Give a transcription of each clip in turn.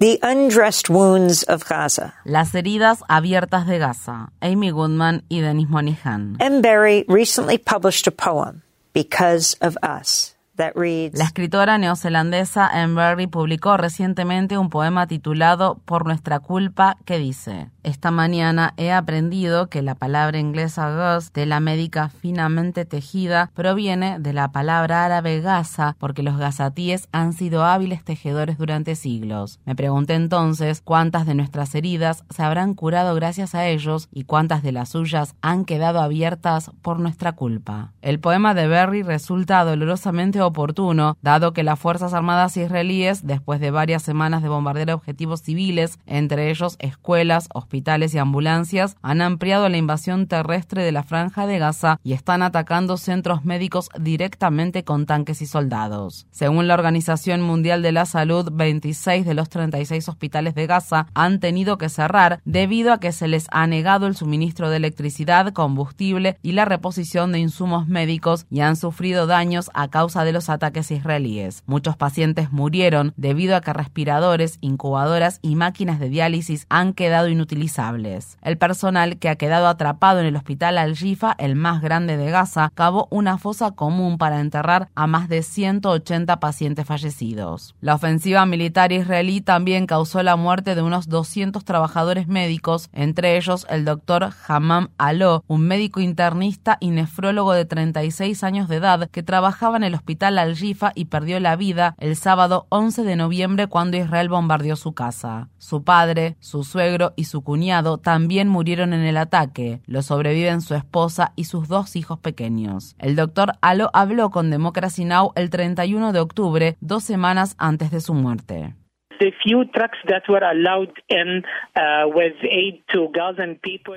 The Undressed Wounds of Gaza. Las heridas abiertas de Gaza. Amy Goodman y Denis Monihan. M. Berry recently published a poem, Because of Us. La escritora neozelandesa Anne Berry publicó recientemente un poema titulado Por nuestra culpa que dice, Esta mañana he aprendido que la palabra inglesa gauze, la médica finamente tejida, proviene de la palabra árabe gaza porque los gazatíes han sido hábiles tejedores durante siglos. Me pregunté entonces cuántas de nuestras heridas se habrán curado gracias a ellos y cuántas de las suyas han quedado abiertas por nuestra culpa. El poema de Berry resulta dolorosamente oportuno, dado que las Fuerzas Armadas israelíes, después de varias semanas de bombardear objetivos civiles, entre ellos escuelas, hospitales y ambulancias, han ampliado la invasión terrestre de la franja de Gaza y están atacando centros médicos directamente con tanques y soldados. Según la Organización Mundial de la Salud, 26 de los 36 hospitales de Gaza han tenido que cerrar debido a que se les ha negado el suministro de electricidad, combustible y la reposición de insumos médicos y han sufrido daños a causa de los ataques israelíes. Muchos pacientes murieron debido a que respiradores, incubadoras y máquinas de diálisis han quedado inutilizables. El personal que ha quedado atrapado en el hospital Al-Shifa, el más grande de Gaza, cavó una fosa común para enterrar a más de 180 pacientes fallecidos. La ofensiva militar israelí también causó la muerte de unos 200 trabajadores médicos, entre ellos el doctor Hammam Aló, un médico internista y nefrólogo de 36 años de edad que trabajaba en el hospital al-Jifa y perdió la vida el sábado 11 de noviembre cuando Israel bombardeó su casa. Su padre, su suegro y su cuñado también murieron en el ataque. Lo sobreviven su esposa y sus dos hijos pequeños. El doctor Alo habló con Democracy Now! el 31 de octubre, dos semanas antes de su muerte.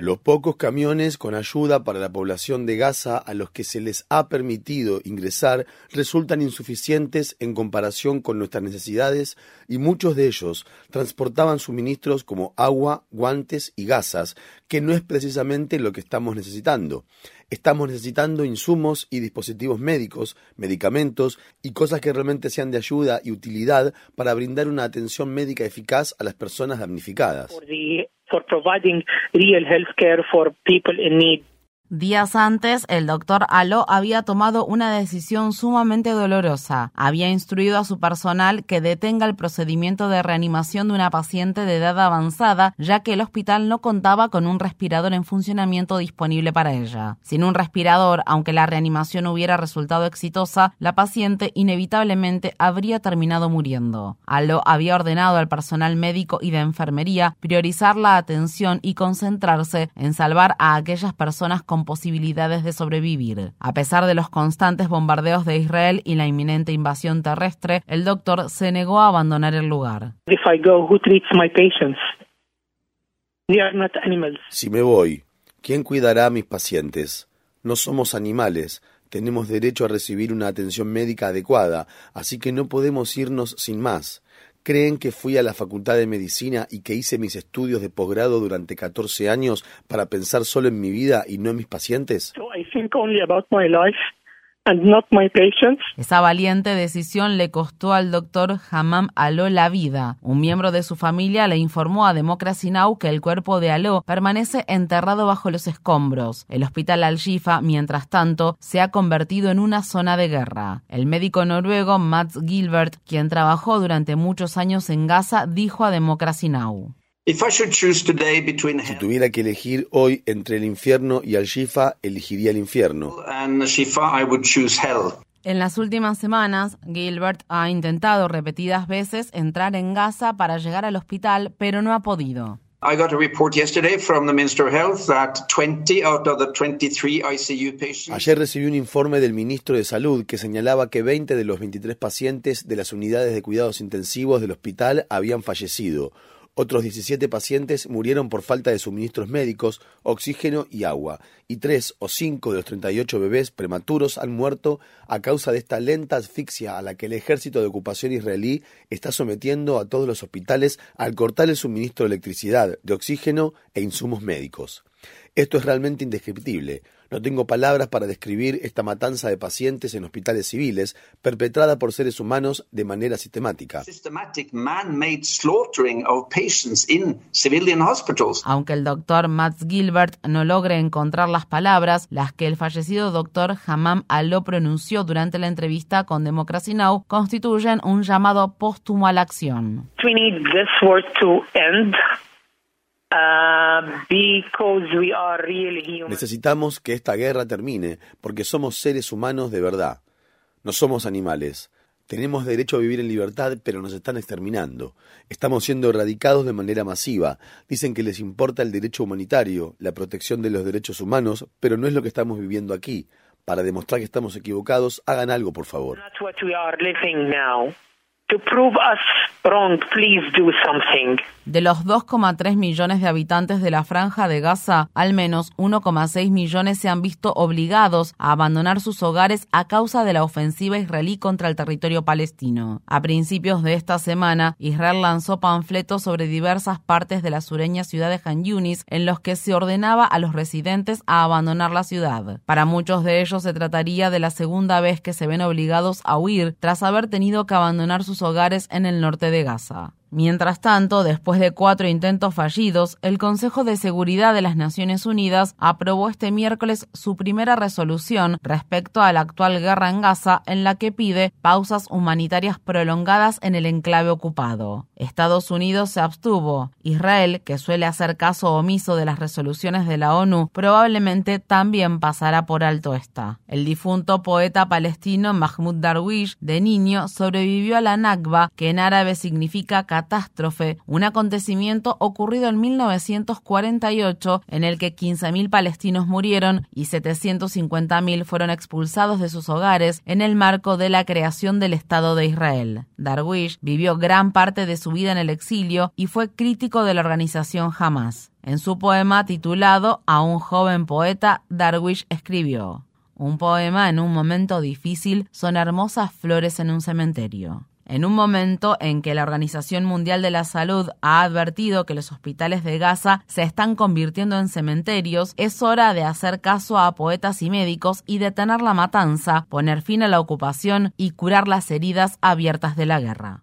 Los pocos camiones con ayuda para la población de Gaza a los que se les ha permitido ingresar resultan insuficientes en comparación con nuestras necesidades y muchos de ellos transportaban suministros como agua, guantes y gasas, que no es precisamente lo que estamos necesitando. Estamos necesitando insumos y dispositivos médicos, medicamentos y cosas que realmente sean de ayuda y utilidad para brindar una atención médica eficaz a las personas damnificadas. Días antes, el doctor Aló había tomado una decisión sumamente dolorosa. Había instruido a su personal que detenga el procedimiento de reanimación de una paciente de edad avanzada, ya que el hospital no contaba con un respirador en funcionamiento disponible para ella. Sin un respirador, aunque la reanimación hubiera resultado exitosa, la paciente inevitablemente habría terminado muriendo. Aló había ordenado al personal médico y de enfermería priorizar la atención y concentrarse en salvar a aquellas personas con posibilidades de sobrevivir. A pesar de los constantes bombardeos de Israel y la inminente invasión terrestre, el doctor se negó a abandonar el lugar. Si me voy, ¿quién cuidará a mis pacientes? No somos animales, tenemos derecho a recibir una atención médica adecuada, así que no podemos irnos sin más. ¿Creen que fui a la Facultad de Medicina y que hice mis estudios de posgrado durante 14 años para pensar solo en mi vida y no en mis pacientes? Esa valiente decisión le costó al doctor Hammam Aló la vida. Un miembro de su familia le informó a Democracy Now! que el cuerpo de Aló permanece enterrado bajo los escombros. El hospital Al-Shifa, mientras tanto, se ha convertido en una zona de guerra. El médico noruego Mats Gilbert, quien trabajó durante muchos años en Gaza, dijo a Democracy Now! Si tuviera que elegir hoy entre el infierno y al Shifa, elegiría el infierno. En las últimas semanas, Gilbert ha intentado repetidas veces entrar en Gaza para llegar al hospital, pero no ha podido. Ayer recibí un informe del ministro de Salud que señalaba que 20 de los 23 pacientes de las unidades de cuidados intensivos del hospital habían fallecido. Otros 17 pacientes murieron por falta de suministros médicos, oxígeno y agua, y 3 o 5 de los 38 bebés prematuros han muerto a causa de esta lenta asfixia a la que el ejército de ocupación israelí está sometiendo a todos los hospitales al cortar el suministro de electricidad, de oxígeno e insumos médicos. Esto es realmente indescriptible. No tengo palabras para describir esta matanza de pacientes en hospitales civiles perpetrada por seres humanos de manera sistemática. Aunque el doctor Matt Gilbert no logre encontrar las palabras, las que el fallecido doctor Hamam Aló pronunció durante la entrevista con Democracy Now! constituyen un llamado póstumo a la acción. Necesitamos que esta guerra termine porque somos seres humanos de verdad. No somos animales. Tenemos derecho a vivir en libertad, pero nos están exterminando. Estamos siendo erradicados de manera masiva. Dicen que les importa el derecho humanitario, la protección de los derechos humanos, pero no es lo que estamos viviendo aquí. Para demostrar que estamos equivocados, hagan algo, por favor. De los 2,3 millones de habitantes de la franja de Gaza, al menos 1,6 millones se han visto obligados a abandonar sus hogares a causa de la ofensiva israelí contra el territorio palestino. A principios de esta semana, Israel lanzó panfletos sobre diversas partes de la sureña ciudad de Han Yunis en los que se ordenaba a los residentes a abandonar la ciudad. Para muchos de ellos se trataría de la segunda vez que se ven obligados a huir tras haber tenido que abandonar sus hogares en el norte de Gaza. Mientras tanto, después de cuatro intentos fallidos, el Consejo de Seguridad de las Naciones Unidas aprobó este miércoles su primera resolución respecto a la actual guerra en Gaza en la que pide pausas humanitarias prolongadas en el enclave ocupado. Estados Unidos se abstuvo. Israel, que suele hacer caso omiso de las resoluciones de la ONU, probablemente también pasará por alto esta. El difunto poeta palestino Mahmoud Darwish, de niño, sobrevivió a la Nakba, que en árabe significa catástrofe, un acontecimiento ocurrido en 1948 en el que 15.000 palestinos murieron y 750.000 fueron expulsados de sus hogares en el marco de la creación del Estado de Israel. Darwish vivió gran parte de su vida en el exilio y fue crítico de la organización Hamas. En su poema titulado A un joven poeta, Darwish escribió Un poema en un momento difícil son hermosas flores en un cementerio. En un momento en que la Organización Mundial de la Salud ha advertido que los hospitales de Gaza se están convirtiendo en cementerios, es hora de hacer caso a poetas y médicos y detener la matanza, poner fin a la ocupación y curar las heridas abiertas de la guerra.